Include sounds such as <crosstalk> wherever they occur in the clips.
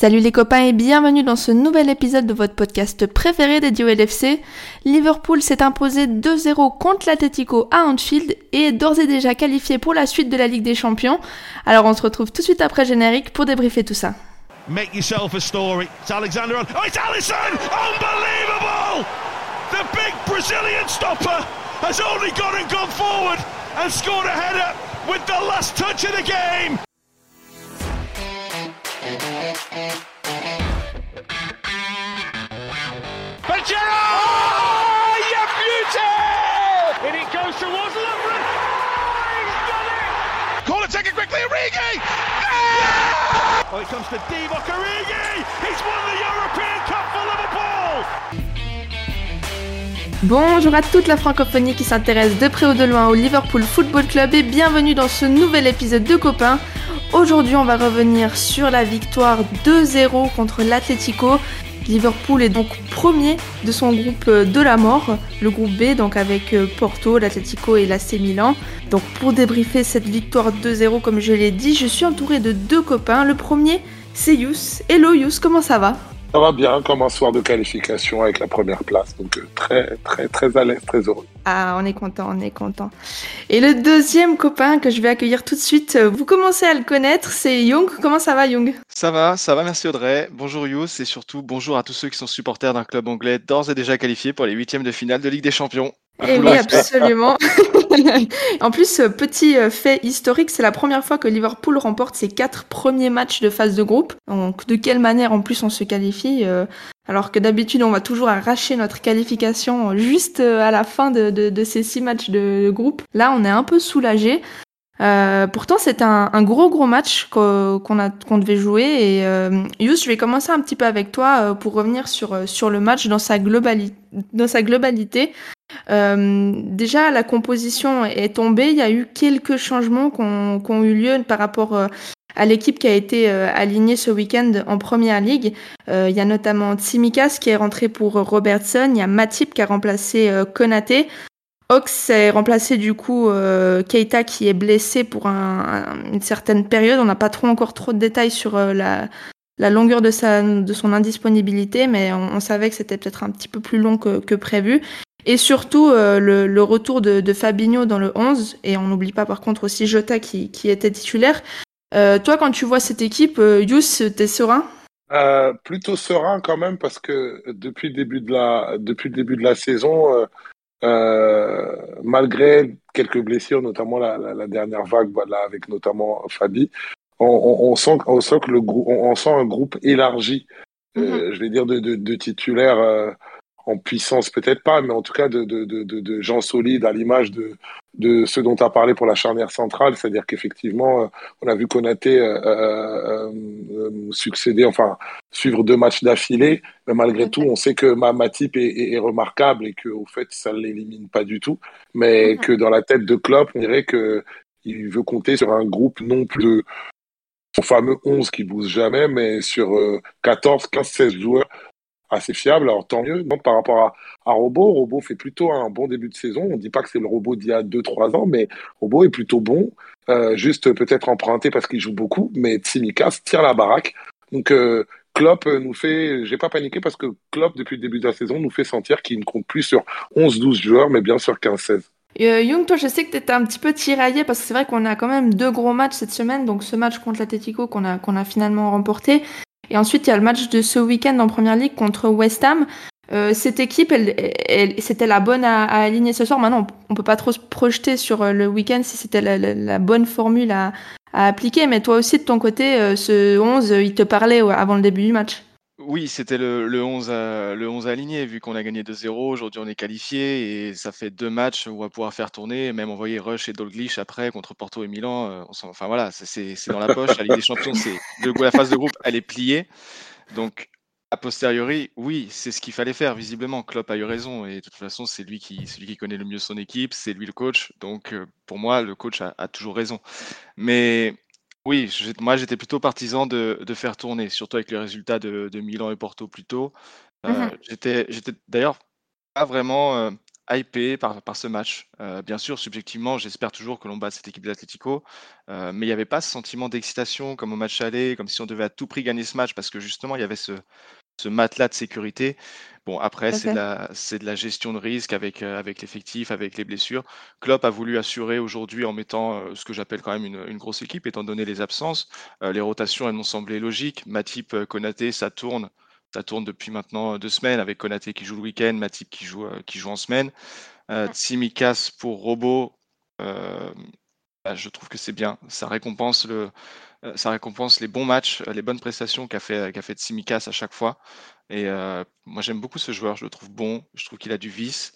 Salut les copains et bienvenue dans ce nouvel épisode de votre podcast préféré dédié au LFC. Liverpool s'est imposé 2-0 contre l'Atletico à Anfield et est d'ores et déjà qualifié pour la suite de la Ligue des Champions. Alors on se retrouve tout de suite après générique pour débriefer tout ça. Make yourself a story. It's Alexander. Oh, it's Allison! Unbelievable! The big Brazilian stopper has only gone and gone forward and scored a header with the last touch of the game. Gerrard! Oh, you beauty! And it goes towards Lovren. Oh, he's done it! Call it, take it quickly, Origi! Ah! Oh, it comes to Divock Origi! He's won the European Cup for Liverpool! Bonjour à toute la francophonie qui s'intéresse de près ou de loin au Liverpool Football Club et bienvenue dans ce nouvel épisode de Copains. Aujourd'hui, on va revenir sur la victoire 2-0 contre l'Atlético. Liverpool est donc premier de son groupe de la mort, le groupe B, donc avec euh, Porto, l'Atlético et l'AC Milan. Donc pour débriefer cette victoire 2-0, comme je l'ai dit, je suis entouré de deux copains. Le premier, c'est Yous. Hello Yous, comment ça va? Ça va bien, comme un soir de qualification avec la première place. Donc euh, très, très, très à l'aise, très heureux. Ah, on est content, on est content. Et le deuxième copain que je vais accueillir tout de suite, euh, vous commencez à le connaître, c'est Young. Comment ça va Young? Ça va, ça va, merci Audrey. Bonjour Yous et surtout bonjour à tous ceux qui sont supporters d'un club anglais d'ores et déjà qualifié pour les huitièmes de finale de Ligue des Champions. Un Eh oui, absolument. <laughs> en plus, petit euh, fait historique, c'est la première fois que Liverpool remporte ses quatre premiers matchs de phase de groupe. Donc, de quelle manière en plus on se qualifie euh, alors que d'habitude on va toujours arracher notre qualification juste euh, à la fin de, de- de ces six matchs de groupe. Là, on est un peu soulagé. Euh, pourtant, c'est un, un gros gros match qu'o- qu'on qu'on devait jouer. Et euh, Yous, je vais commencer un petit peu avec toi pour revenir sur sur le match dans sa globali dans sa globalité. Euh, déjà, la composition est tombée. Il y a eu quelques changements qui ont, eu lieu par rapport euh, à l'équipe qui a été euh, alignée ce week-end en Première Ligue. Il y a notamment Tsimikas qui est rentré pour Robertson. Il y a Matip qui a remplacé Konaté. Ox est remplacé du coup Keita qui est blessé pour un- un- une certaine période. On n'a pas trop encore trop de détails sur la, la longueur de, sa, de son indisponibilité, mais on, on savait que c'était peut-être un petit peu plus long que, que prévu. Et surtout euh, le, le retour de, de Fabinho dans le 11, et on n'oublie pas par contre aussi Jota qui, qui était titulaire. Euh, toi, quand tu vois cette équipe, euh, Yous, t'es serein? Plutôt serein quand même parce que depuis le début de la, depuis le début de la saison, malgré quelques blessures, notamment la, la, la dernière vague, voilà, avec notamment Fabi, on, on, on sent, on sent que le on, on sent un groupe élargi. euh, je vais dire de, de, de titulaires en puissance peut-être pas, mais en tout cas de, de, de, de, de gens solides à l'image de, de ce dont tu as parlé pour la charnière centrale, c'est-à-dire qu'effectivement, euh, on a vu Konaté euh, euh, euh, succéder, enfin suivre deux matchs d'affilée, mais malgré tout, on sait que ma, Matip est, est, est remarquable et que au fait, ça ne l'élimine pas du tout, mais que dans la tête de Klopp, on dirait que il veut compter sur un groupe non plus de son fameux 11 qui bouge jamais, mais sur euh, 14, 15, 16 joueurs assez fiables. Alors tant mieux. Donc, par rapport à, à Robo, Robo fait plutôt un bon début de saison. On ne dit pas que c'est le Robo d'il y a 2-3 ans, mais Robo est plutôt bon. Euh, juste peut-être emprunté parce qu'il joue beaucoup, mais Tsimikas tire la baraque. Donc euh, Klopp nous fait, j'ai pas paniqué parce que Klopp depuis le début de la saison nous fait sentir qu'il ne compte plus sur 11-12 joueurs, mais bien sur 15-16. Euh, Young, toi, je sais que tu étais un petit peu tiraillé parce que c'est vrai qu'on a quand même deux gros matchs cette semaine. Donc, ce match contre l'Atletico qu'on a, qu'on a finalement remporté. Et ensuite, il y a le match de ce week-end en Première Ligue contre West Ham. Euh, cette équipe, elle, elle- c'était la bonne à, aligner ce soir. Maintenant, on, on peut pas trop se projeter sur euh, le week-end si c'était la, la- bonne formule à, à appliquer. Mais toi aussi, de ton côté, euh, ce 11, euh, il te parlait avant le début du match. Oui, c'était le, le 11, à- le 11 aligné, vu qu'on a gagné 2-0. Aujourd'hui, on est qualifié et ça fait deux matchs où on va pouvoir faire tourner, même envoyer Rush et Dalglish après contre Porto et Milan. euh, on enfin voilà, c'est- dans la poche. La Ligue des Champions, le, la phase de groupe, elle est pliée. Donc, a posteriori, oui, c'est ce qu'il fallait faire. Visiblement, Klopp a eu raison et de toute façon, c'est lui qui, qui connaît le mieux son équipe, c'est lui le coach. Donc, euh, pour moi, le coach a, a toujours raison. Mais oui, moi j'étais plutôt partisan de, de faire tourner, surtout avec le résultat de, de Milan et Porto plus tôt. Euh, Mhm. j'étais, j'étais d'ailleurs pas vraiment euh, hypé par, par ce match. Euh, bien sûr, subjectivement, j'espère toujours que l'on bat cette équipe d'Atletico, euh, mais il n'y avait pas ce sentiment d'excitation comme au match aller, comme si on devait à tout prix gagner ce match, parce que justement, il y avait ce, ce matelas de sécurité. Bon, après, c'est de, la, de la gestion de risque avec, euh, avec l'effectif, avec les blessures. Klopp a voulu assurer aujourd'hui en mettant euh, ce que j'appelle quand même une, une, grosse équipe, étant donné les absences. Euh, les rotations, elles m'ont semblé logiques. Matip, Konaté, ça tourne. Ça tourne depuis maintenant deux semaines avec Konaté qui joue le week-end, Matip qui joue, qui joue en semaine. Tsimikas pour Robot, bah, je trouve que c'est bien. Ça récompense euh, les bons matchs, euh, les bonnes prestations qu'a fait, qu'a fait à chaque fois. Et euh, moi, j'aime beaucoup ce joueur. Je le trouve bon. Je trouve qu'il a du vice.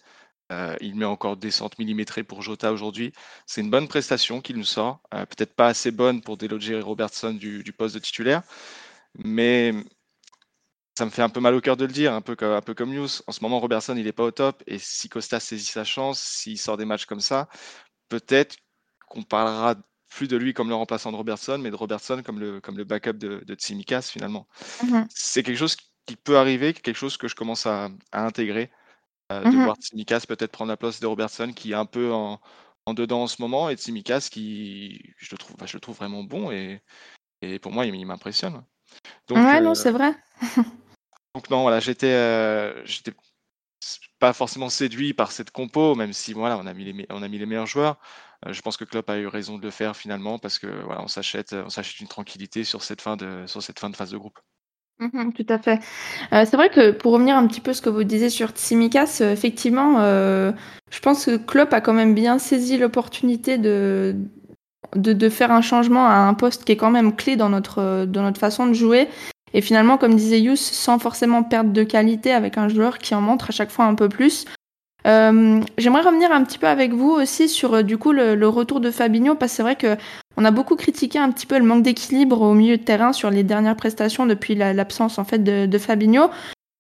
il met encore des centres millimétrés pour Jota aujourd'hui. C'est une bonne prestation qu'il nous sort. peut-être pas assez bonne pour déloger Robertson du, poste de titulaire. Mais ça me fait un peu mal au cœur de le dire, un peu, un peu comme News. En ce moment, Robertson, il n'est pas au top. Et si Costa saisit sa chance, s'il sort des matchs comme ça, peut-être qu'on parlera plus de lui comme le remplaçant de Robertson, mais de Robertson comme le, comme le backup de, de Tsimikas finalement. Mmh c'est quelque chose qui peut arriver, quelque chose que je commence à, intégrer, euh, de mmh voir Tsimikas peut-être prendre la place de Robertson qui est un peu en, dedans en ce moment, et Tsimikas qui, je le trouve, bah, je le trouve vraiment bon, et, et pour moi, il, m'impressionne. Donc, ouais, non, euh, c'est vrai. <laughs> donc non, voilà, j'étais, euh, j'étais pas forcément séduit par cette compo, même si voilà, on a mis les, on a mis les meilleurs joueurs. Euh, je pense que Klopp a eu raison de le faire finalement parce que voilà, on s'achète, on s'achète une tranquillité sur cette fin de, sur cette fin de phase de groupe. Mmh tout à fait. Euh, c'est vrai que pour revenir un petit peu à ce que vous disiez sur Tsimikas, euh, effectivement, je pense que Klopp a quand même bien saisi l'opportunité de, de, de, faire un changement à un poste qui est quand même clé dans notre, dans notre façon de jouer et finalement, comme disait Yous, sans forcément perdre de qualité avec un joueur qui en montre à chaque fois un peu plus. Euh, J'aimerais revenir un petit peu avec vous aussi sur euh, du coup le, retour de Fabinho parce que c'est vrai que on a beaucoup critiqué un petit peu le manque d'équilibre au milieu de terrain sur les dernières prestations depuis l'absence en fait de, Fabinho.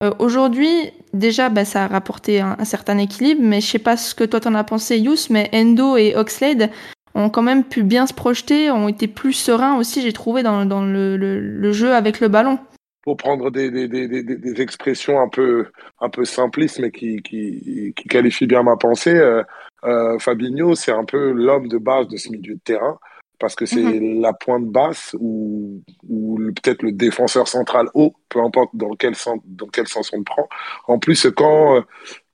Euh, Aujourd'hui, déjà, bah, ça a rapporté un, un, certain équilibre, mais je sais pas ce que toi t'en as pensé, Yous, mais Endo et Oxlade ont quand même pu bien se projeter, ont été plus sereins aussi, j'ai trouvé, dans, dans le, le, le, jeu avec le ballon. Pour prendre des, des, des, des, expressions un peu, un peu simplistes, mais qui, qui, qui qualifient bien ma pensée, euh, euh, Fabinho, c'est un peu l'homme de base de ce milieu de terrain, parce que c'est mm-hmm. la pointe basse ou, ou peut-être le défenseur central haut, peu importe dans quel, sens, dans quel sens on le prend. En plus, quand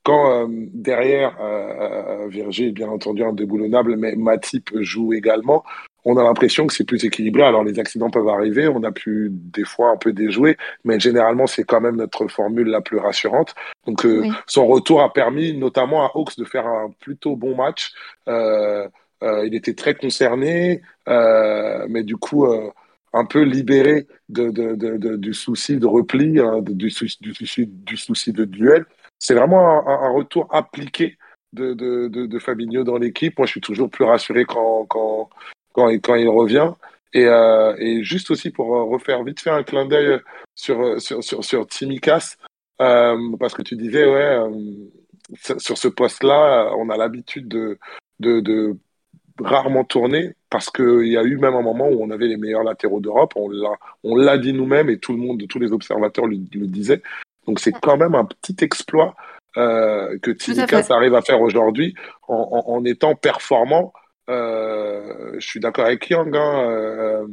quand euh, derrière euh, euh, Virgile est bien entendu indéboulonnable, mais Matip joue également, on a l'impression que c'est plus équilibré. Alors les accidents peuvent arriver, on a pu des fois un peu déjouer, mais généralement c'est quand même notre formule la plus rassurante. Donc son retour a permis notamment à Hawks de faire un plutôt bon match. il était très concerné, mais du coup un peu libéré de, de, de, du souci de repli, hein, du, souci, du, souci, du souci de duel c'est vraiment un, retour appliqué de, de, de, de Fabinho dans l'équipe. Moi, je suis toujours plus rassuré quand, quand, quand, quand il revient. Et, euh, et, juste aussi pour refaire vite faire un clin d'œil sur, sur, sur, sur Timikas, euh, parce que tu disais, ouais, euh, sur ce poste-là, on a l'habitude de, de, rarement tourner parce qu'il y a eu même un moment où on avait les meilleurs latéraux d'Europe. On l'a, on l'a dit nous-mêmes et tout le monde, tous les observateurs le disaient. Donc c'est quand même un petit exploit euh, que Tsimikas arrive à faire aujourd'hui en, en, en, étant performant. Euh, je suis d'accord avec Yang. Hein, euh,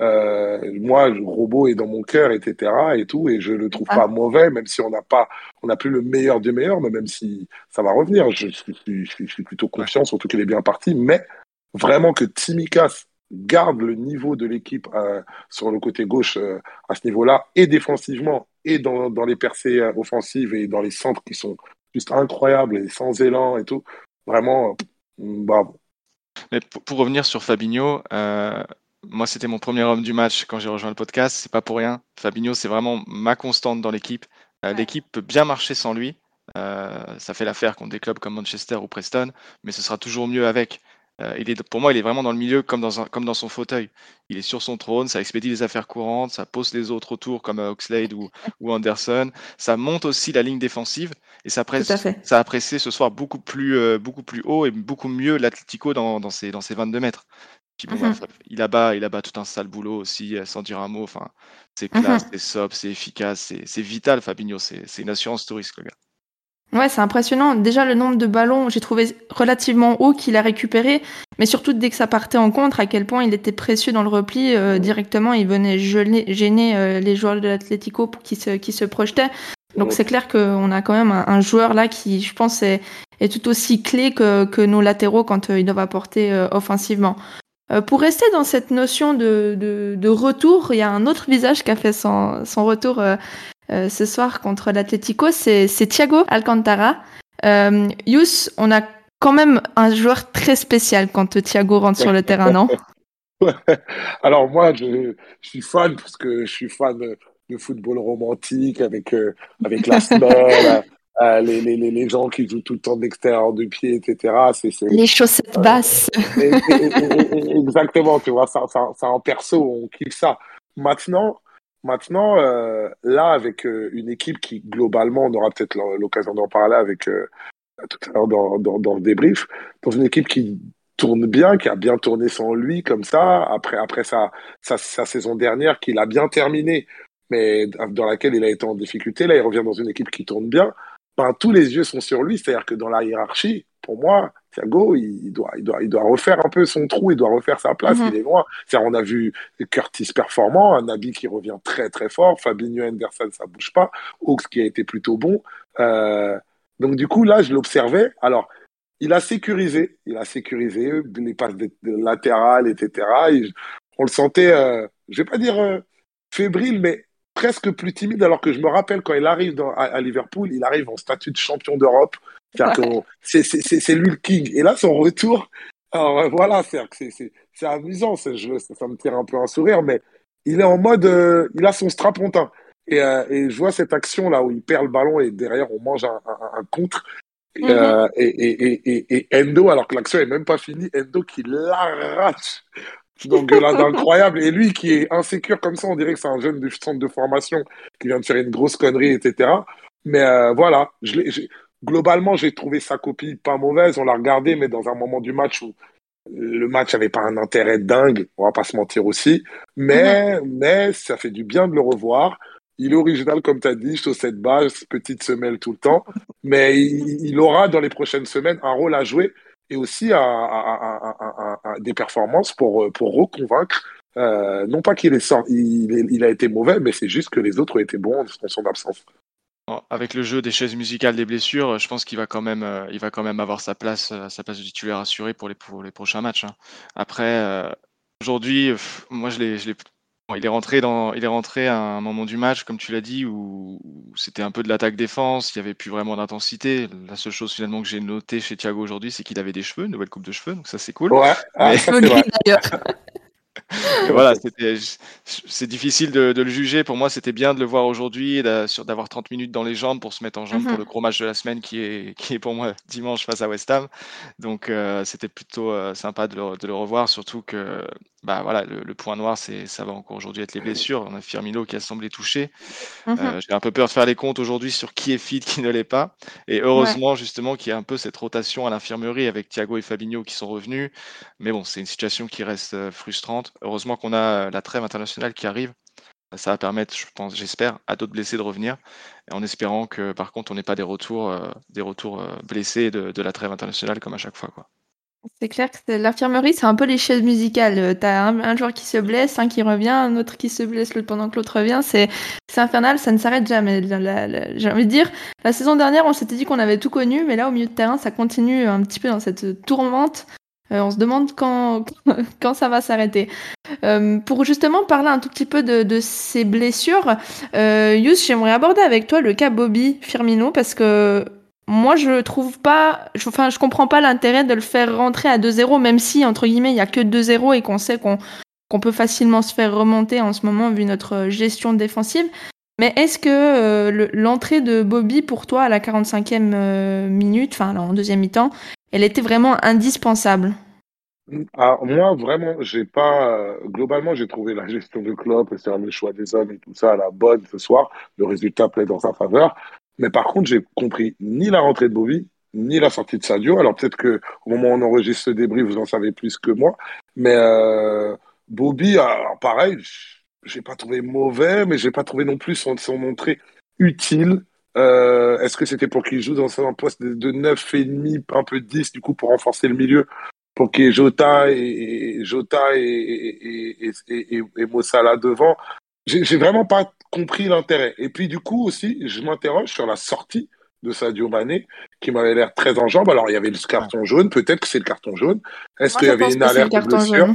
euh, moi, robot est dans mon cœur, etc. et tout, et je le trouve ah. pas mauvais, même si on n'a pas, on n'a plus le meilleur du meilleur, mais même si ça va revenir, je, je, je, je suis plutôt confiant, surtout qu'il est bien parti. Mais vraiment que Timikas garde le niveau de l'équipe euh, sur le côté gauche euh, à ce niveau-là, et défensivement, et dans, dans les percées euh, offensives et dans les centres qui sont juste incroyables et sans élan et tout. Vraiment, bravo. Mais pour, revenir sur Fabinho, euh, moi c'était mon premier homme du match quand j'ai rejoint le podcast, c'est pas pour rien. Fabinho, c'est vraiment ma constante dans l'équipe. Euh, l'équipe peut bien marcher sans lui. Euh, ça fait l'affaire contre des clubs comme Manchester ou Preston, mais ce sera toujours mieux avec. Euh, il est, pour moi, il est vraiment dans le milieu comme dans, un, comme dans son fauteuil. Il est sur son trône, ça expédie les affaires courantes, ça pose les autres autour comme euh, Oxlade ou, ou Anderson. Ça monte aussi la ligne défensive et ça, presse, ça a pressé ce soir beaucoup plus, euh, beaucoup plus haut et beaucoup mieux l'Atletico dans, dans, ses, dans ses 22 mètres. Puis bon, mm -hmm. il abat, il abat tout un sale boulot aussi, sans dire un mot. Enfin, c'est classe, mm -hmm. c'est sobre, c'est efficace, c'est vital, Fabinho. C'est une assurance touriste, le gars. Ouais, c'est impressionnant. Déjà, le nombre de ballons, j'ai trouvé relativement haut qu'il a récupéré, mais surtout dès que ça partait en contre, à quel point il était précieux dans le repli. Euh, directement, il venait gêner euh, les joueurs de l'Atlético qui se, qui se projetaient. Donc c'est clair qu'on a quand même un, joueur là qui, je pense, est, est tout aussi clé que, que nos latéraux quand ils doivent apporter offensivement. pour rester dans cette notion de, de, de, retour, il y a un autre visage qui a fait son, son retour euh, ce soir contre l'Atlético, c'est Thiago Alcantara. Euh, Yous, on a quand même un joueur très spécial quand Thiago rentre sur le terrain, non? <laughs> Alors moi, je, suis fan parce que je suis fan de, football romantique avec, euh, avec la <laughs> semaine, les, les, les, gens qui jouent tout le temps d'extérieur de pied, etc. Les chaussettes basses. exactement, tu vois, ça, ça, ça en perso, on kiffe ça. Maintenant, Maintenant, euh, là, avec euh, une équipe qui, globalement, on aura peut-être l'occasion d'en parler avec euh, tout à l'heure dans, le débrief, dans une équipe qui tourne bien, qui a bien tourné sans lui, comme ça, après, après sa, sa, sa saison dernière, qu'il a bien terminée, mais dans laquelle il a été en difficulté. Là, il revient dans une équipe qui tourne bien. Ben, tous les yeux sont sur lui, c'est-à-dire que dans la hiérarchie, pour moi, Thiago, il doit, il, doit, il doit refaire un peu son trou, il doit refaire sa place, mhm. il est loin. On a vu Curtis performant, un Nabi qui revient très très fort, Fabinho Henderson, ça bouge pas, Hawks qui a été plutôt bon. Euh, donc du coup, là, je l'observais. Alors, il a sécurisé, il a sécurisé les passes latérales, etc. on le sentait, euh, je vais pas dire euh, fébrile, mais presque plus timide, alors que je me rappelle quand il arrive dans, à, Liverpool, il arrive en statut de champion d'Europe. C'est lui le king. Et là, son retour, alors voilà, c'est amusant, ça, ça me tire un peu un sourire, mais il est en mode, euh, il a son strapontin. Et, euh, et, je vois cette action là où il perd le ballon et derrière on mange un, un, contre. Et, et, et, et, Endo, alors que l'action est même pas finie, Endo qui l'arrache donc là, <laughs> incroyable. Et lui qui est insécure comme ça, on dirait que c'est un jeune du centre de formation qui vient de faire une grosse connerie, etc. Mais euh, voilà, je globalement, j'ai trouvé sa copie pas mauvaise. On l'a regardé, mais dans un moment du match où le match n'avait pas un intérêt dingue, on va pas se mentir aussi. Mais, mais ça fait du bien de le revoir. Il est original, comme tu as dit, sur cette base, petite semelle tout le temps. Mais il, aura dans les prochaines semaines un rôle à jouer et aussi à, des performances pour, pour reconvaincre. Euh, non pas qu'il a été mauvais, mais c'est juste que les autres été bons en son absence. Avec le jeu des chaises musicales, des blessures, je pense qu'il va quand même, euh, il va quand même avoir sa place, euh, sa place de titulaire assurée pour les, pour les prochains matchs. Hein. Après, aujourd'hui, moi je l'ai il est rentré dans, il est rentré à un moment du match, comme tu l'as dit, où, c'était un peu de l'attaque-défense, il n'y avait plus vraiment d'intensité. La seule chose finalement que j'ai noté chez Thiago aujourd'hui, c'est qu'il avait des cheveux, une nouvelle coupe de cheveux, donc ça c'est cool. Ouais, ah, <laughs> voilà, c'est difficile de, le juger. Pour moi, c'était bien de le voir aujourd'hui, d'avoir 30 minutes dans les jambes pour se mettre en jambe pour mhm. le gros match de la semaine qui est, qui est pour moi dimanche face à West Ham. Donc, euh, c'était plutôt euh, sympa de le, de le, revoir, surtout que bah voilà, le, point noir, c'est ça va encore aujourd'hui être les blessures. On a Firmino qui a semblé touché. Euh, mhm. J'ai un peu peur de faire les comptes aujourd'hui sur qui est fit, qui ne l'est pas. Et heureusement, justement, qu'il y a un peu cette rotation à l'infirmerie avec Thiago et Fabinho qui sont revenus. Mais bon, c'est une situation qui reste euh, frustrante. Heureusement qu'on a euh, la trêve internationale qui arrive. Ça va permettre, je pense, j'espère, à d'autres blessés de revenir, en espérant que, par contre, on n'ait pas des retours, des retours blessés de, de, la trêve internationale comme à chaque fois, quoi. C'est clair que l'infirmerie, c'est un peu les chaises musicales. Euh, t'as un, un joueur qui se blesse, un qui revient, un autre qui se blesse pendant que l'autre revient. C'est infernal, ça ne s'arrête jamais. J'ai envie de dire, la saison dernière, on s'était dit qu'on avait tout connu, mais là, au milieu de terrain, ça continue un petit peu dans cette tourmente. Euh, on se demande quand, <laughs> quand ça va s'arrêter. Euh, pour justement parler un tout petit peu de, de ces blessures, euh, j'aimerais aborder avec toi le cas Bobby Firmino parce que moi, je trouve pas, enfin, je comprends pas l'intérêt de le faire rentrer à 2-0, même si, entre guillemets, il y a que 2-0 et qu'on sait qu'on peut facilement se faire remonter en ce moment vu notre gestion défensive. Mais est-ce que euh, l'entrée de Bobby pour toi à la 45e euh, minute, enfin en deuxième mi-temps, elle était vraiment indispensable? Ah, moi, vraiment, j'ai pas. Globalement, j'ai trouvé la gestion de Klopp, c'est le choix des hommes et tout ça à la bonne ce soir. Le résultat plaît dans sa faveur. Mais par contre, j'ai compris ni la rentrée de Bobby, ni la sortie de Sadio. Alors peut-être que au moment où on enregistre ce débrief, vous en savez plus que moi. Mais euh, Bobby, alors pareil, j'ai pas trouvé mauvais, mais j'ai pas trouvé non plus son, son entrée utile. Est-ce que c'était pour qu'il joue dans un poste de 9 et demi, un peu 10, du coup, pour renforcer le milieu, pour qu'il y ait Jota et, Jota et, et, et, et Mossala devant? J'ai vraiment pas compris l'intérêt. Et puis, du coup, aussi, je m'interroge sur la sortie de Sadio Mané, qui m'avait l'air très en jambes. Alors, il y avait le carton jaune, peut-être que c'est le carton jaune. Est-ce qu'il y avait une alerte blessure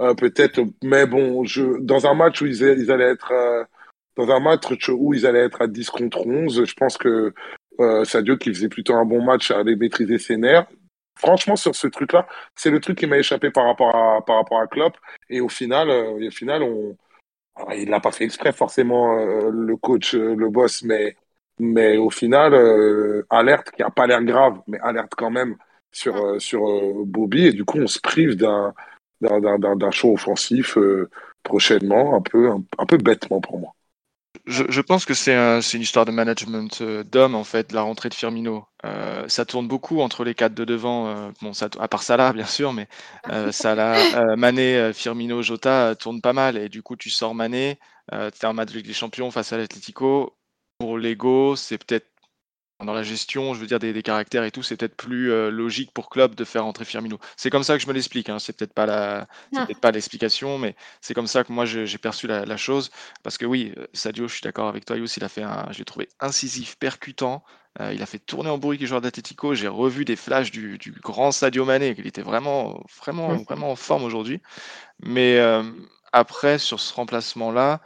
euh, Peut-être, mais bon, je, dans un match où ils, ils allaient être... Euh, dans un match où ils allaient être à 10 contre 11, je pense que euh, Sadio, qui faisait plutôt un bon match, allait maîtriser ses nerfs. Franchement, sur ce truc-là, c'est le truc qui m'a échappé par rapport à, par rapport à Klopp. Et au final, au final on, il l'a pas fait exprès forcément, le coach, le boss, mais mais au final, euh, alerte qui a pas l'air grave, mais alerte quand même sur, euh, sur euh, Bobby. Et du coup, on se prive d'un, d'un, show offensif prochainement, un peu, un, peu bêtement pour moi. Je, je pense que c'est, une histoire de management d'homme, en fait, la rentrée de Firmino. ça tourne beaucoup entre les quatre de devant, bon, ça, à part Salah, bien sûr, mais <laughs> Salah, Mané, Firmino, Jota tournent pas mal. Et du coup, tu sors Mané, tu es en match avec les champions face à l'Atlético pour l'ego, c'est peut-être dans la gestion, je veux dire, des, caractères et tout, c'est peut-être plus euh, logique pour club de faire entrer Firmino. C'est comme ça que je me l'explique. Hein. C'est peut-être pas la, ah. peut-être pas l'explication, mais c'est comme ça que moi j'ai perçu la, chose. Parce que oui, euh, Sadio, je suis d'accord avec toi, Yous, il a fait un, je l'ai trouvé incisif, percutant. Euh, il a fait tourner en bourrique les joueurs d'Atletico. J'ai revu des flashs du, grand Sadio Mané, qu'il était vraiment, vraiment, vraiment en forme aujourd'hui. Mais après, sur ce remplacement-là,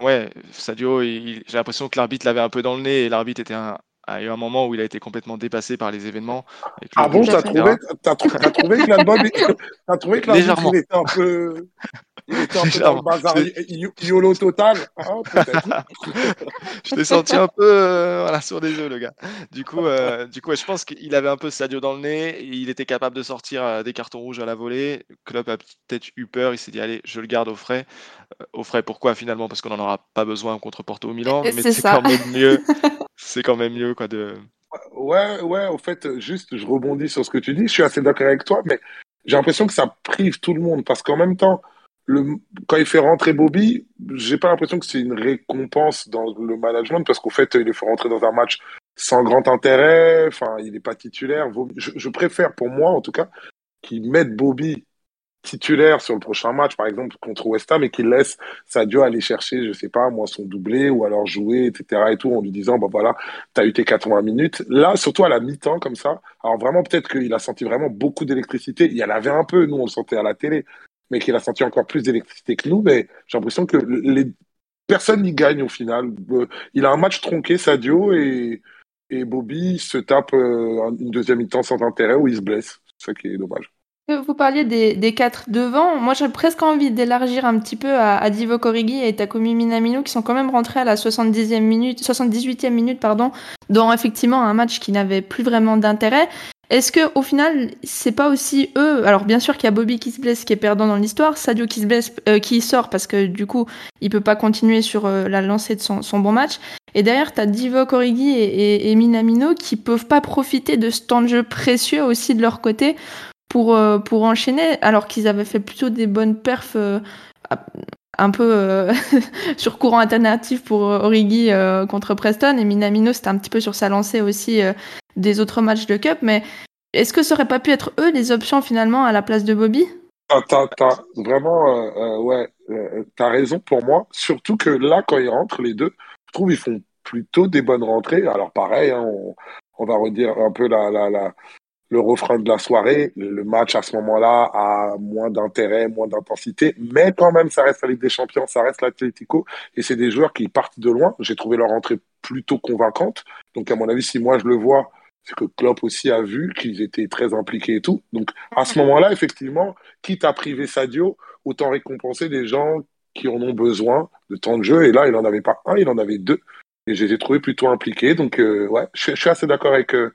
Ouais, Sadio, j'ai l'impression que l'arbitre l'avait un peu dans le nez et l'arbitre était un, a eu un moment où il a été complètement dépassé par les événements. Ah bon, t'as trouvé, t'as, trouvé que l'album, t'as trouvé que <laughs> l'arbitre était un peu, il était un peu dans le bazar YOLO total. Hein, <laughs> je l'ai senti un peu euh, voilà, sur des œufs, le gars. Du coup, euh, du coup je pense qu'il avait un peu Sadio dans le nez. Et il était capable de sortir euh, des cartons rouges à la volée. Club a peut-être eu peur. Il s'est dit, allez, je le garde au frais. au frais, pourquoi finalement? Parce qu'on n'en aura pas besoin contre Porto au Milan. Mais c'est quand même mieux. <laughs> C'est quand même mieux quoi, de. Ouais, ouais, au fait, juste, je rebondis sur ce que tu dis. Je suis assez d'accord avec toi, mais j'ai l'impression que ça prive tout le monde parce qu'en même temps, quand il fait rentrer Bobby, j'ai pas l'impression que c'est une récompense dans le management parce qu'au fait, il le fait rentrer dans un match sans grand intérêt. Enfin, il n'est pas titulaire. Je, préfère, pour moi en tout cas, qu'il mette Bobby titulaire sur le prochain match, par exemple contre West Ham, et qu'il laisse Sadio aller chercher, je sais pas, moi, son doublé ou alors jouer, etc. et tout, en lui disant, bah voilà, t'as eu tes 80 minutes. Là, surtout à la mi-temps, comme ça, alors vraiment, peut-être qu'il a senti vraiment beaucoup d'électricité. Il y en avait un peu, nous, on le sentait à la télé, mais qu'il a senti encore plus d'électricité que nous, mais j'ai l'impression que les... personne n'y gagne au final. Euh, il a un match tronqué, Sadio, et, Bobby se tape euh, une deuxième mi-temps sans intérêt où il se blesse. C'est ça qui est dommage. Vous parliez des, quatre devant. Moi, j'ai presque envie d'élargir un petit peu à, à Divo Origi et Takumi Minamino qui sont quand même rentrés à la 70e minute, 78e minute, pardon, dans effectivement un match qui n'avait plus vraiment d'intérêt. Est-ce que au final, c'est pas aussi eux Alors bien sûr qu'il y a Bobby qui se blesse, qui est perdant dans l'histoire, Sadio qui se blesse, euh, qui sort parce que du coup, il peut pas continuer sur euh, la lancée de son, bon match. Et derrière, t'as Divock Origi et, et, Minamino qui peuvent pas profiter de ce temps de jeu précieux aussi de leur côté pour, euh, pour enchaîner, alors qu'ils avaient fait plutôt des bonnes perfs un peu <laughs> sur courant alternatif pour Origi contre Preston et Minamino c'était un petit peu sur sa lancée aussi des autres matchs de Cup mais est-ce que ça aurait pas pu être eux les options finalement à la place de Bobby? T'as, vraiment ouais t'as raison pour moi surtout que là quand ils rentrent les deux je trouve ils font plutôt des bonnes rentrées alors pareil hein, on, on, va redire un peu la, la, le refrain de la soirée. Le match à ce moment-là a moins d'intérêt, moins d'intensité, mais quand même, ça reste la Ligue des Champions, ça reste l'Atlético, et c'est des joueurs qui partent de loin. J'ai trouvé leur entrée plutôt convaincante. Donc, à mon avis, si moi je le vois, c'est que Klopp aussi a vu qu'ils étaient très impliqués et tout. Donc, à ce moment-là, effectivement, quitte à priver Sadio, autant récompenser des gens qui en ont besoin de temps de jeu. Et là, il n'en avait pas un, il en avait deux. Et je les ai trouvés plutôt impliqués. Donc, euh, ouais, je, suis assez d'accord avec, euh,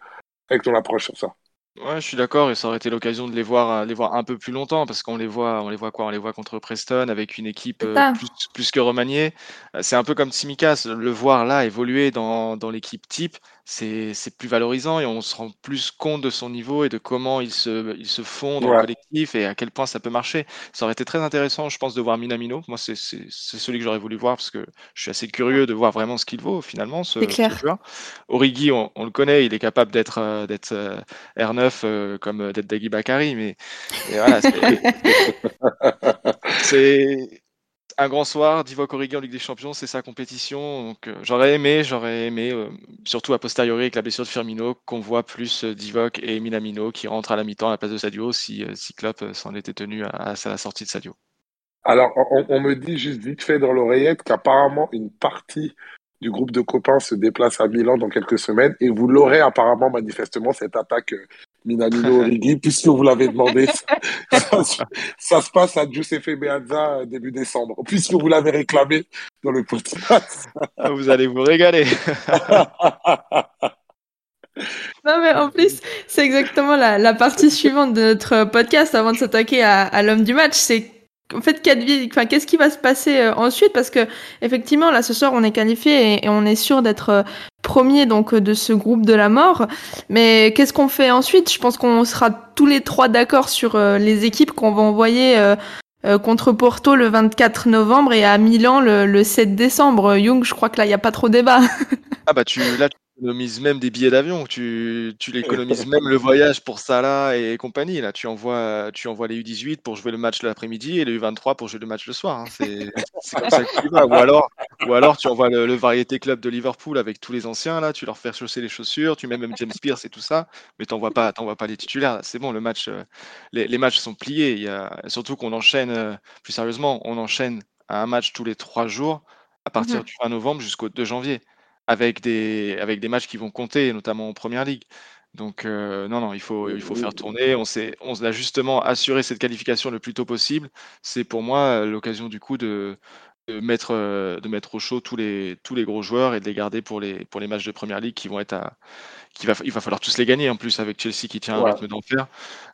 avec ton approche sur ça. Ouais, je suis d'accord et ça aurait été l'occasion de les voir, les voir un peu plus longtemps parce qu'on les voit, on les voit quoi? On les voit contre Preston avec une équipe euh, plus, plus que remaniée. Euh, c'est un peu comme Tsimikas, le voir là évoluer dans, dans l'équipe type, c'est plus valorisant et on se rend plus compte de son niveau et de comment il se, il se fond dans le collectif et à quel point ça peut marcher. Ça aurait été très intéressant, je pense, de voir Minamino. Moi, c'est celui que j'aurais voulu voir parce que je suis assez curieux de voir vraiment ce qu'il vaut finalement. Ce, clair. Origi, on, le connaît, il est capable d'être euh, d'être euh, R9 euh, comme d'être Dagui Bakari, mais voilà, c'est <laughs> un grand soir, Divock Origi en Ligue des Champions, c'est sa compétition. Donc euh, j'aurais aimé, j'aurais aimé, euh, surtout a posteriori avec la blessure de Firmino, qu'on voit plus euh, Divock et Minamino qui rentrent à la mi-temps à la place de Sadio si, si Klopp s'en était tenu à, à, la sortie de Sadio. Alors, on, me dit juste vite fait dans l'oreillette qu'apparemment une partie du groupe de copains se déplace à Milan dans quelques semaines et vous l'aurez apparemment manifestement cette attaque Minamino Origi, <laughs> puisque vous l'avez demandé. Ça, se passe à Giuseppe Meazza début décembre, puisque vous l'avez réclamé dans le podcast. Ah, vous allez vous régaler. <laughs> Non, mais en plus, c'est exactement la, partie suivante de notre podcast avant de s'attaquer à l'homme du match. C'est en fait, qu'est-ce qui va se passer euh, ensuite? Parce que effectivement, là, ce soir, on est qualifié et, on est sûr d'être euh, premier donc euh, de ce groupe de la mort. Mais qu'est-ce qu'on fait ensuite? Je pense qu'on sera tous les trois d'accord sur les équipes qu'on va envoyer contre Porto le 24 novembre et à Milan le, 7 décembre. Young, je crois que là, il n'y a pas trop débat. ah bah tu là, économises même des billets d'avion, tu, tu l'économises même le voyage pour Salah et compagnie. Là, tu envoies, tu envoies les U18 pour jouer le match l'après-midi et les U23 pour jouer le match le soir. Hein. <laughs> C'est comme ça que tu vas. Ou alors, ou alors tu envoies le, variété club de Liverpool avec tous les anciens là, tu leur fais chausser les chaussures, tu mets même James Pierce et tout ça, mais t'envoies pas, t'envoies pas les titulaires. C'est bon, le match, euh, les, les, matchs sont pliés. Il y a, surtout qu'on enchaîne, euh, plus sérieusement, on enchaîne un match tous les trois jours à partir mmh du 20 novembre jusqu'au 2 janvier avec des, avec matchs qui vont compter, notamment en première ligue. Donc euh, non, non, il faut, faire tourner. On, s'est, on a justement assuré cette qualification le plus tôt possible. C'est pour moi l'occasion du coup de, de mettre, euh, de mettre au chaud tous les, tous les gros joueurs et de les garder pour les, pour les matchs de première ligue qui vont être à, qui va, il va falloir tous les gagner en plus avec Chelsea qui tient un rythme d'enfer.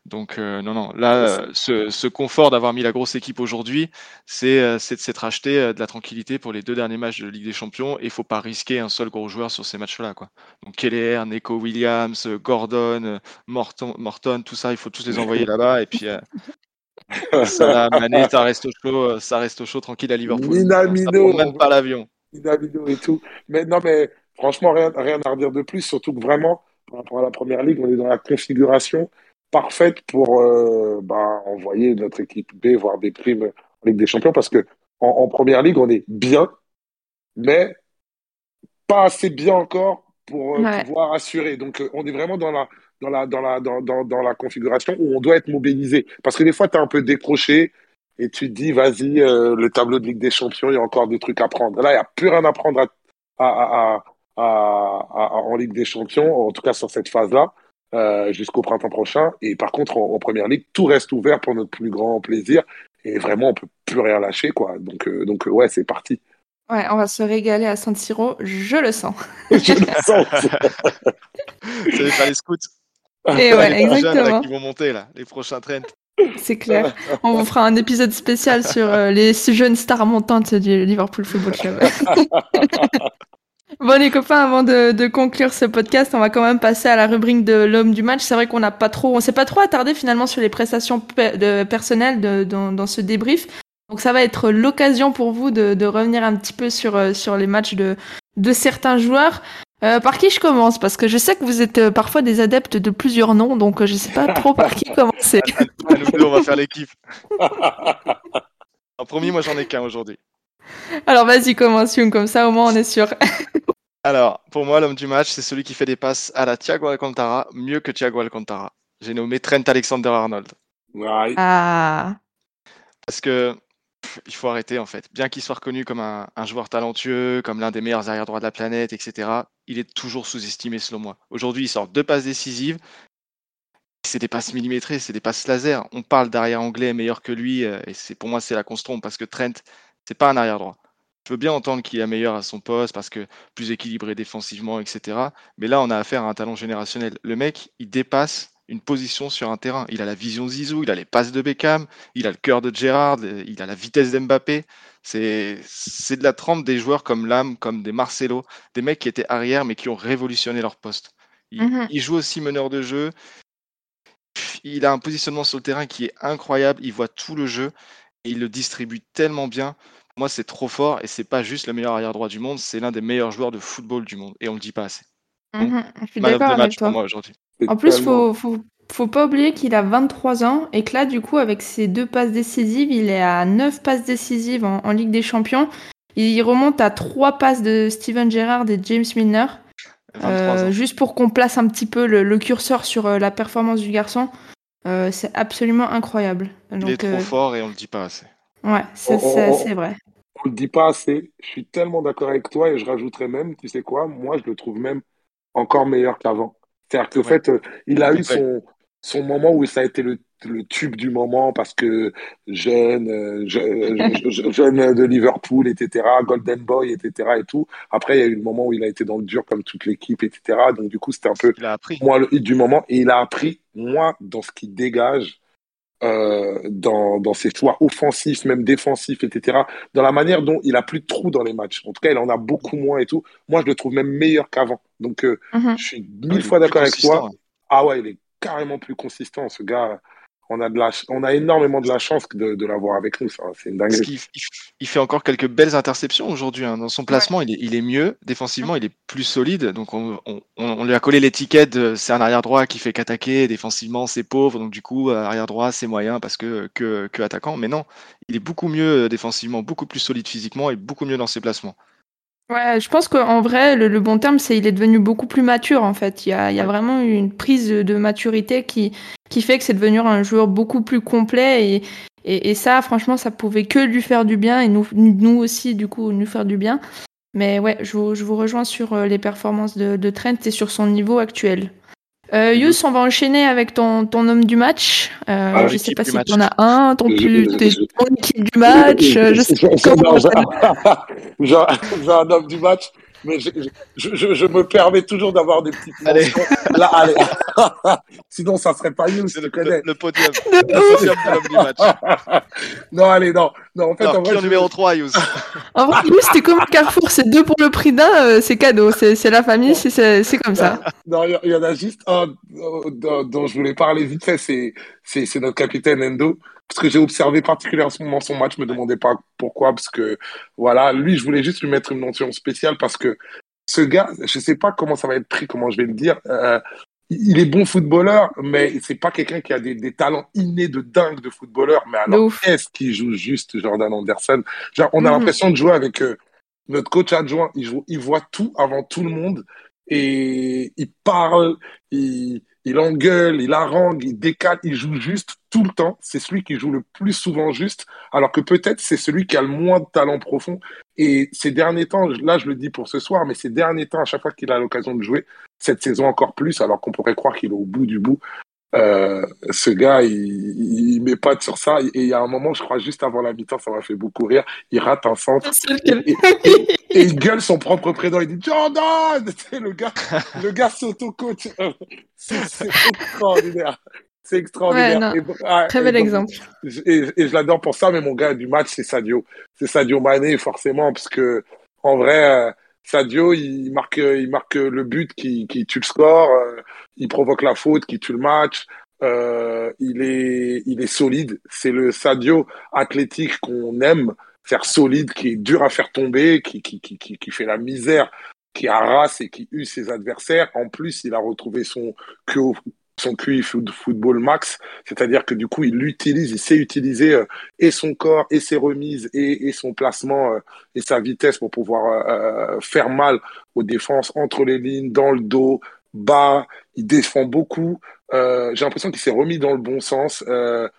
Donc euh, non, non, là, ce, ce, confort d'avoir mis la grosse équipe aujourd'hui, c'est, euh, de s'être acheté de la tranquillité pour les deux derniers matchs de Ligue des Champions et il faut pas risquer un seul gros joueur sur ces matchs-là, quoi. Donc Keller, Neko Williams, Gordon, Morton, Morton, tout ça, il faut tous les <laughs> envoyer là-bas et puis ça, Mané, ça reste au chaud, ça reste au chaud tranquille à Liverpool. Minamino, même pas l'avion. Minamino et tout. Mais non, mais franchement, rien, rien à redire de plus, surtout que vraiment, par rapport à la première ligue, on est dans la configuration parfaite pour euh, bah, envoyer notre équipe B, voir des primes en Ligue des Champions, parce que en, première ligue, on est bien, mais pas assez bien encore pour euh, pouvoir assurer. Donc, euh, on est vraiment dans la dans la, dans la, dans, dans, dans la configuration où on doit être mobilisé. Parce que des fois, tu es un peu décroché et tu te dis, vas-y, euh, le tableau de Ligue des Champions, il y a encore des trucs à prendre. Là, il n'y a plus rien à prendre à, à, à, à, en Ligue des Champions, en tout cas sur cette phase-là, euh, jusqu'au printemps prochain. Et par contre, en, Première Ligue, tout reste ouvert pour notre plus grand plaisir. Et vraiment, on peut plus rien lâcher, quoi. Donc, euh, donc ouais, c'est parti. Ouais, on va se régaler à San Siro, je le sens. <laughs> je le sens. <laughs> pas les scouts. Et <laughs> ouais, exactement. qui vont monter là, les prochains trends. C'est clair. On fera un épisode spécial sur euh, les jeunes stars montantes du Liverpool Football Club. <laughs> bon les copains, avant de, conclure ce podcast, on va quand même passer à la rubrique de l'homme du match. C'est vrai qu'on n'a pas trop, on s'est pas trop attardé finalement sur les prestations de, personnelles dans, ce débrief. Donc ça va être l'occasion pour vous de, revenir un petit peu sur, euh, sur les matchs de, de certains joueurs. Euh, par qui je commence? Parce que je sais que vous êtes euh, parfois des adeptes de plusieurs noms, donc euh, je sais pas trop par qui commencer. <laughs> On va faire l'équipe. <laughs> en premier, moi j'en ai qu'un aujourd'hui. Alors vas-y, commence Young, comme ça au moins on est sûr. <laughs> Alors, pour moi, l'homme du match, c'est celui qui fait des passes à la Thiago Alcantara, mieux que Thiago Alcantara. J'ai nommé Trent Alexander-Arnold. Ah. Parce que il faut arrêter en fait. Bien qu'il soit reconnu comme un, joueur talentueux, comme l'un des meilleurs arrière droits de la planète, etc., il est toujours sous-estimé selon moi. Aujourd'hui, il sort deux passes décisives. C'est des passes millimétrées, c'est des passes laser. On parle d'arrière anglais meilleur que lui, euh, et c'est pour moi c'est la constante parce que Trent, c'est pas un arrière droit. Je veux bien entendre qu'il est meilleur à son poste parce que plus équilibré défensivement, etc. Mais là, on a affaire à un talent générationnel. Le mec, il dépasse une position sur un terrain. Il a la vision Zizou, il a les passes de Beckham, il a le cœur de Gérard, il a la vitesse d'Mbappé. C'est c'est de la trempe des joueurs comme Lam, comme des Marcelo, des mecs qui étaient arrière mais qui ont révolutionné leur poste. Il, Mhm. il joue aussi meneur de jeu. Il a un positionnement sur le terrain qui est incroyable. Il voit tout le jeu et il le distribue tellement bien. Pour moi, c'est trop fort et c'est pas juste le meilleur arrière droit du monde, c'est l'un des meilleurs joueurs de football du monde et on le dit pas assez. Donc, Mhm. Je suis Man of d'accord the avec match pour moi aujourd'hui. En plus, tellement- faut, faut, faut pas oublier qu'il a 23 ans et que là, du coup, avec ses deux passes décisives, il est à 9 passes décisives en, en Ligue des Champions. Il remonte à 3 passes de Steven Gerrard et James Milner. 23 Euh, juste pour qu'on place un petit peu le, le curseur sur euh, la performance du garçon. Euh, c'est absolument incroyable. Il est trop euh, fort et on le dit pas assez. ouais, c'est Oh, oh, oh. c'est vrai. On le dit pas assez. Je suis tellement d'accord avec toi et je rajouterais même, tu sais quoi, moi je le trouve même encore meilleur qu'avant. C'est-à-dire qu'en Ouais. fait, euh, il a eu son, son moment où ça a été le, le tube du moment parce que jeune, euh, je- je- je- <laughs> jeune de Liverpool, etc., Golden Boy, etc. et tout. Après, il y a eu le moment où il a été dans le dur comme toute l'équipe, etc. Donc du coup, c'était un peu moi le hit du moment et il a appris moi dans ce qu'il dégage euh, dans, dans ses choix offensifs même défensifs etc dans la manière dont il a plus de trous dans les matchs. En tout cas il en a beaucoup moins et tout. Moi je le trouve même meilleur qu'avant. Donc euh, Mhm. je suis mille fois d'accord avec toi. ah ouais il est carrément plus consistant ce gars on a de la ch- on a énormément de la chance de, de l'avoir avec nous c'est une dinguerie il, il fait encore quelques belles interceptions aujourd'hui. hein. Dans son placement, il, est, il est mieux. Défensivement, il est plus solide. Donc, on, on- on lui a collé l'étiquette de c'est un arrière droit qui fait qu'attaquer. Défensivement, c'est pauvre. Donc, du coup, euh, arrière droit, c'est moyen parce que, que, que attaquant. Mais non, il est beaucoup mieux euh, défensivement, beaucoup plus solide physiquement et beaucoup mieux dans ses placements. Ouais, je pense qu'en vrai, le, le bon terme, c'est il est devenu beaucoup plus mature en fait. Il y a, il y a vraiment une prise de, maturité qui, qui fait que c'est devenu un joueur beaucoup plus complet et, et, et ça, franchement, ça pouvait que lui faire du bien et nous, nous aussi, du coup, nous faire du bien. Mais ouais, je vous, je vous rejoins sur euh, les performances de, de Trent et sur son niveau actuel. Euh, Yous, on va enchaîner avec ton, ton homme du match. Euh, Ah, je sais pas si tu en as un, ton, Je- plus, tes- je- ton équipe du match. euh, Je <laughs> sais pas comment j'ai <laughs> un homme du match, mais je, je, je, je me permets toujours d'avoir des petites Allez. Là, allez. <laughs> Sinon, ça serait pas you, C'est le, connais. le- le podium. <laughs> Le podium de l'homme du match. <laughs> non, allez, non. Non, en fait, Alors, en qui vrai, numéro 3, Yous En vrai, nous, c'était comme Carrefour, c'est deux pour le prix d'un, euh, c'est cadeau, c'est la famille, c'est- comme ça. Non, il y, en a juste un euh, dont, dont je voulais parler vite fait, c'est notre capitaine Endo. Parce que j'ai observé particulièrement son match, je me demandais pas pourquoi, parce que voilà, lui, je voulais juste lui mettre une mention spéciale parce que ce gars, je sais pas comment ça va être pris, comment je vais le dire. euh, il est bon footballeur, mais c'est pas quelqu'un qui a des, des talents innés de dingue de footballeur. Mais alors, qu'est-ce qu'il joue juste, Jordan Anderson Genre, on a Mhm. l'impression de jouer avec euh, notre coach adjoint. Il, joue, il voit tout avant tout le monde et il parle, il, il engueule, il harangue, il décale, il joue juste tout le temps. C'est celui qui joue le plus souvent juste, alors que peut-être c'est celui qui a le moins de talent profond. Et ces derniers temps, là je le dis pour ce soir, mais ces derniers temps, à chaque fois qu'il a l'occasion de jouer, cette saison encore plus, alors qu'on pourrait croire qu'il est au bout du bout, euh, ce gars, il, met pas sur ça. Et il y a un moment, je crois, juste avant la mi-temps, ça m'a fait beaucoup rire. Il rate un centre et, et- et il gueule son propre prénom. Il dit Jordan Le gars, le gars s'auto-coach. <laughs> C'est extraordinaire. C'est extraordinaire. Ouais. Et- ah, Très bel exemple. et je l'adore pour ça, mais mon gars du match, c'est Sadio. C'est Sadio Mané, forcément, parce que en vrai, euh, Sadio, il marque, il marque le but qui, qui tue le score, euh, il provoque la faute qui tue le match. Euh, il est, il est solide. C'est le Sadio athlétique qu'on aime, faire solide, qui est dur à faire tomber, qui, qui, qui, qui, fait la misère, qui harasse et qui use ses adversaires. En plus, il a retrouvé son son QI foot- football max, c'est-à-dire que du coup, il utilise, il sait utiliser euh, et son corps, et ses remises, et, et son placement, euh, et sa vitesse pour pouvoir euh, euh, faire mal aux défenses entre les lignes, dans le dos, bas. Il défend beaucoup. Euh, J'ai l'impression qu'il s'est remis dans le bon sens. Euh,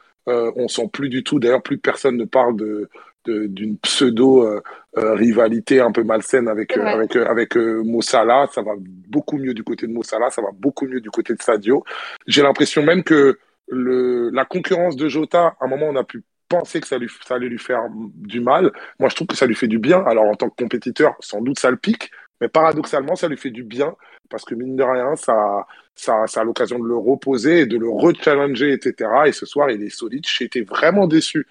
on sent plus du tout. D'ailleurs, plus personne ne parle de- d'une pseudo euh, euh, rivalité un peu malsaine avec euh, avec euh, avec Mo Salah. Ça va beaucoup mieux du côté de Mo Salah. Ça va beaucoup mieux du côté de Sadio. J'ai l'impression même que le la concurrence de Jota, à un moment, on a pu penser que ça, lui, ça allait lui faire du mal. Moi, je trouve que ça lui fait du bien. Alors, en tant que compétiteur, sans doute, ça le pique. Mais paradoxalement, ça lui fait du bien parce que mine de rien, ça, ça, ça a l'occasion de le reposer et de le rechallenger, etc. Et ce soir, il est solide. J'ai été vraiment déçu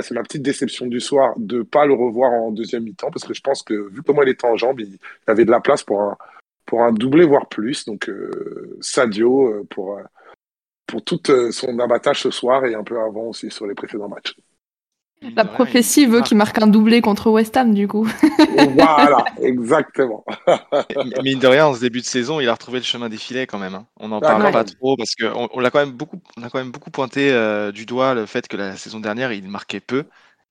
c'est ma petite déception du soir de pas le revoir en deuxième mi-temps parce que je pense que vu comment il était en jambes, il, avait de la place pour un doublé voire plus. Donc Sadio pour pour tout son abattage ce soir et un peu avant aussi sur les précédents matchs. La prophétie veut qu'il marque un doublé contre West Ham, du coup. voilà, exactement. Mine de rien, en ce début de saison, il a retrouvé le chemin des filets quand même. Hein. On n'en parle pas trop parce qu'on on, l'a quand même beaucoup, on a quand même beaucoup pointé euh, du doigt le fait que la saison dernière, il marquait peu.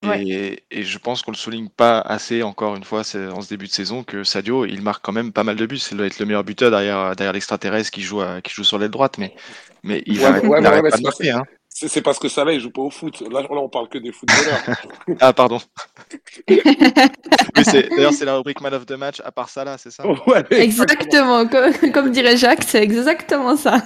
Et, je pense qu'on le souligne pas assez encore une fois en ce début de saison que Sadio il marque quand même pas mal de buts. C'est doit être le meilleur buteur derrière, derrière l'extraterrestre qui joue qui joue sur l'aile droite, mais mais il n'arrête pas de marquer. Hein. C'est parce que ça là, il joue pas au foot. Là, on parle que des footballeurs. <laughs> ah, pardon. <laughs> D'ailleurs, c'est la rubrique Man of the Match, à part ça là, c'est ça? Exactement. Comme, dirait Jacques, c'est exactement ça.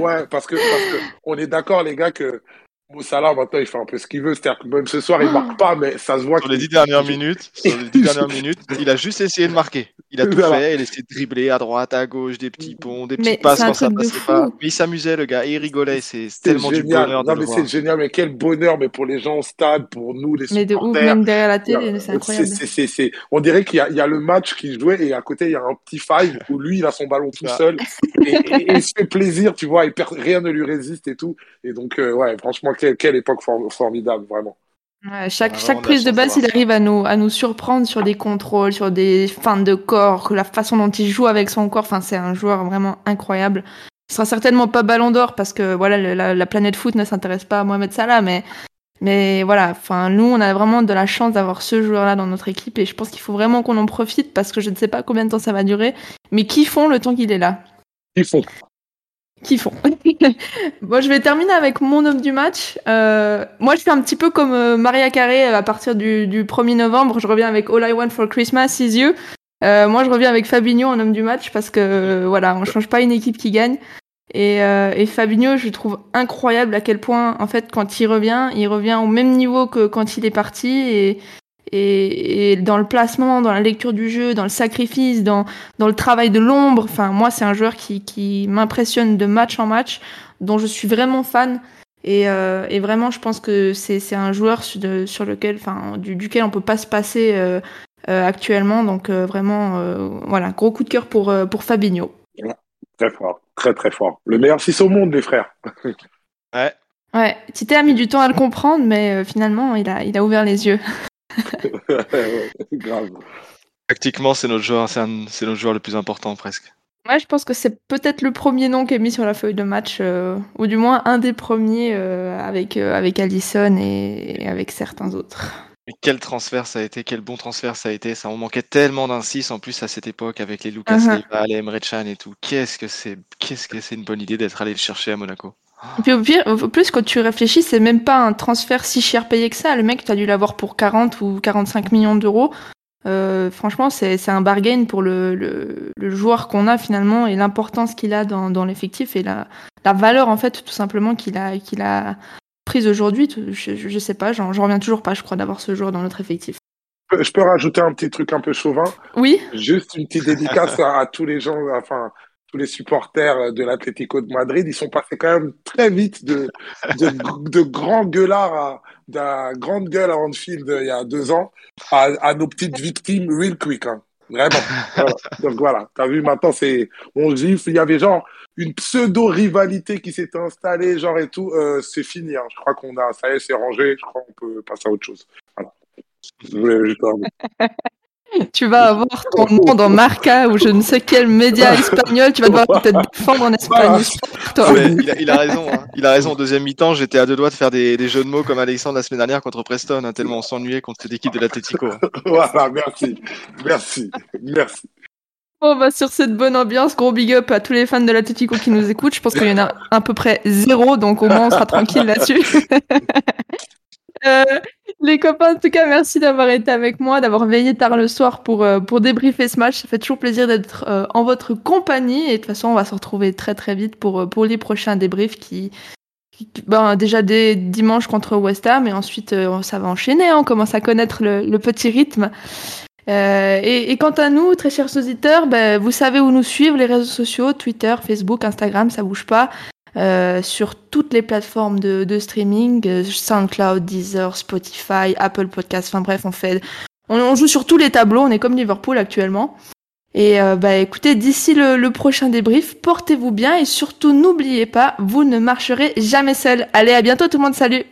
ouais, parce que, parce que on est d'accord, les gars, que Moussala, maintenant, il fait un peu ce qu'il veut. C'est-à-dire que même ce soir, il marque pas, mais ça se voit. Sur les dix dernières minutes, sur les dix <laughs> dernières minutes, il a juste essayé de marquer. Il a tout fait. Il a essayé de dribbler à droite, à gauche, des petits ponts, des petits passes quand ça passait pas. Mais il s'amusait, le gars. Et il rigolait. C'est tellement du bonheur. Non, mais c'est génial. Mais quel bonheur, mais pour les gens au stade, pour nous, les mais supporters. Mais de ouf, même derrière la télé, c'est incroyable. On dirait qu'il y, y, a le match qui jouait et à côté, il y a un petit five où lui, il a son ballon tout seul. <laughs> et, il se fait plaisir, tu vois. Et rien ne lui résiste et tout. Et donc, euh, ouais, franchement, quelle, quelle époque formidable formidable, vraiment. chaque, chaque prise de basse, il arrive à nous, à nous surprendre sur des contrôles, sur des fins de corps, la façon dont il joue avec son corps. Enfin, c'est un joueur vraiment incroyable. Il sera certainement pas ballon d'or parce que voilà, la, planète foot ne s'intéresse pas à Mohamed Salah, mais, mais voilà, enfin, nous, on a vraiment de la chance d'avoir ce joueur-là dans notre équipe et je pense qu'il faut vraiment qu'on en profite parce que je ne sais pas combien de temps ça va durer, mais kiffons le temps qu'il est là? Kiffons qui font. <laughs> bon, je vais terminer avec mon homme du match. Euh, moi, je suis un petit peu comme euh, Maria Carré à partir du, du 1er novembre. Je reviens avec All I Want for Christmas is You. Euh, moi, je reviens avec Fabinho en homme du match parce que voilà, on change pas une équipe qui gagne. Et, et Fabinho, je trouve incroyable à quel point, en fait, quand il revient, il revient au même niveau que quand il est parti. Et, et, dans le placement, dans la lecture du jeu, dans le sacrifice, dans, dans le travail de l'ombre. Enfin, moi, c'est un joueur qui, qui m'impressionne de match en match, dont je suis vraiment fan. Et, euh, et vraiment, je pense que c'est un joueur sur, sur lequel, enfin, du, duquel on peut pas se passer euh, euh, actuellement. Donc vraiment, voilà, gros coup de cœur pour pour Fabinho. Très fort, très très fort. Le meilleur 6 au monde, les frères. ouais. Ouais, Tité a mis du temps à le comprendre, mais finalement, il a, il a ouvert les yeux. Grave. Tactiquement, c'est notre joueur, c'est notre joueur le plus important presque. Ouais, je pense que c'est peut-être le premier nom qui est mis sur la feuille de match, euh, ou du moins un des premiers euh, avec, euh, avec Allison et, avec certains autres. quel transfert ça a été, quel bon transfert ça a été. Ça en manquait tellement d'un 6 en plus à cette époque avec les Lucas uh Leiva, les Emre Can et tout. Qu'est-ce que c'est qu'est-ce que c'est une bonne idée d'être allé le chercher à Monaco? Et puis au pire, au plus quand tu réfléchis, c'est même pas un transfert si cher payé que ça. Le mec, tu as dû l'avoir pour 40 ou 45 millions d'euros. Euh, franchement, c'est un bargain pour le, le, le joueur qu'on a finalement et l'importance qu'il a dans, dans l'effectif et la, la valeur en fait tout simplement qu'il a, qu'il a prise aujourd'hui. Je, je, sais pas, j'en reviens toujours pas, je crois, d'avoir ce joueur dans notre effectif. Je peux rajouter un petit truc un peu chauvin. Oui. Juste une petite dédicace à, à tous les gens, enfin tous les supporters de l'Atlético de Madrid, ils sont passés quand même très vite de, de, grands gueulards à, grande gueule à Anfield il y a deux ans à, à nos petites victimes real quick. Hein. Vraiment. Donc voilà, t'as vu, maintenant, c'est, on gifle. Il y avait genre une pseudo-rivalité qui s'était installée, genre et tout. Euh, c'est fini. Hein. Je crois qu'on a, ça y est, c'est rangé. Je crois qu'on peut passer à autre chose. Voilà. Je voulais juste <laughs> tu vas avoir ton nom dans Marca ou je ne sais quel média <laughs> espagnol, tu vas devoir te défendre en espagnol. il, a, raison. Hein. Il a raison. En deuxième mi-temps, j'étais à deux doigts de faire des, jeux de mots comme Alexandre la semaine dernière contre Preston, hein, tellement on s'ennuyait contre cette équipe de l'Atletico. <laughs> voilà, merci. Merci. Merci. Bon, bah, sur cette bonne ambiance, gros big up à tous les fans de l'Atletico qui nous écoutent. Je pense qu'il y en a à peu près zéro, donc au moins on sera tranquille là-dessus. <laughs> Euh, les copains, en tout cas, merci d'avoir été avec moi, d'avoir veillé tard le soir pour, euh, pour débriefer ce match. Ça fait toujours plaisir d'être euh, en votre compagnie. Et de toute façon, on va se retrouver très très vite pour, pour les prochains débriefs qui, ben, déjà dès dimanche contre West Ham. Et ensuite, ça va enchaîner. Hein. on commence à connaître le, le petit rythme. Et, et, quant à nous, très chers auditeurs, ben, vous savez où nous suivre, les réseaux sociaux, Twitter, Facebook, Instagram, ça bouge pas. Euh, sur toutes les plateformes de, streaming, euh, SoundCloud, Deezer, Spotify, Apple Podcasts. Enfin bref, on fait, on, on joue sur tous les tableaux. On est comme Liverpool actuellement. Et euh, bah écoutez, d'ici le, prochain débrief, portez-vous bien et surtout n'oubliez pas, vous ne marcherez jamais seul. Allez, à bientôt tout le monde, salut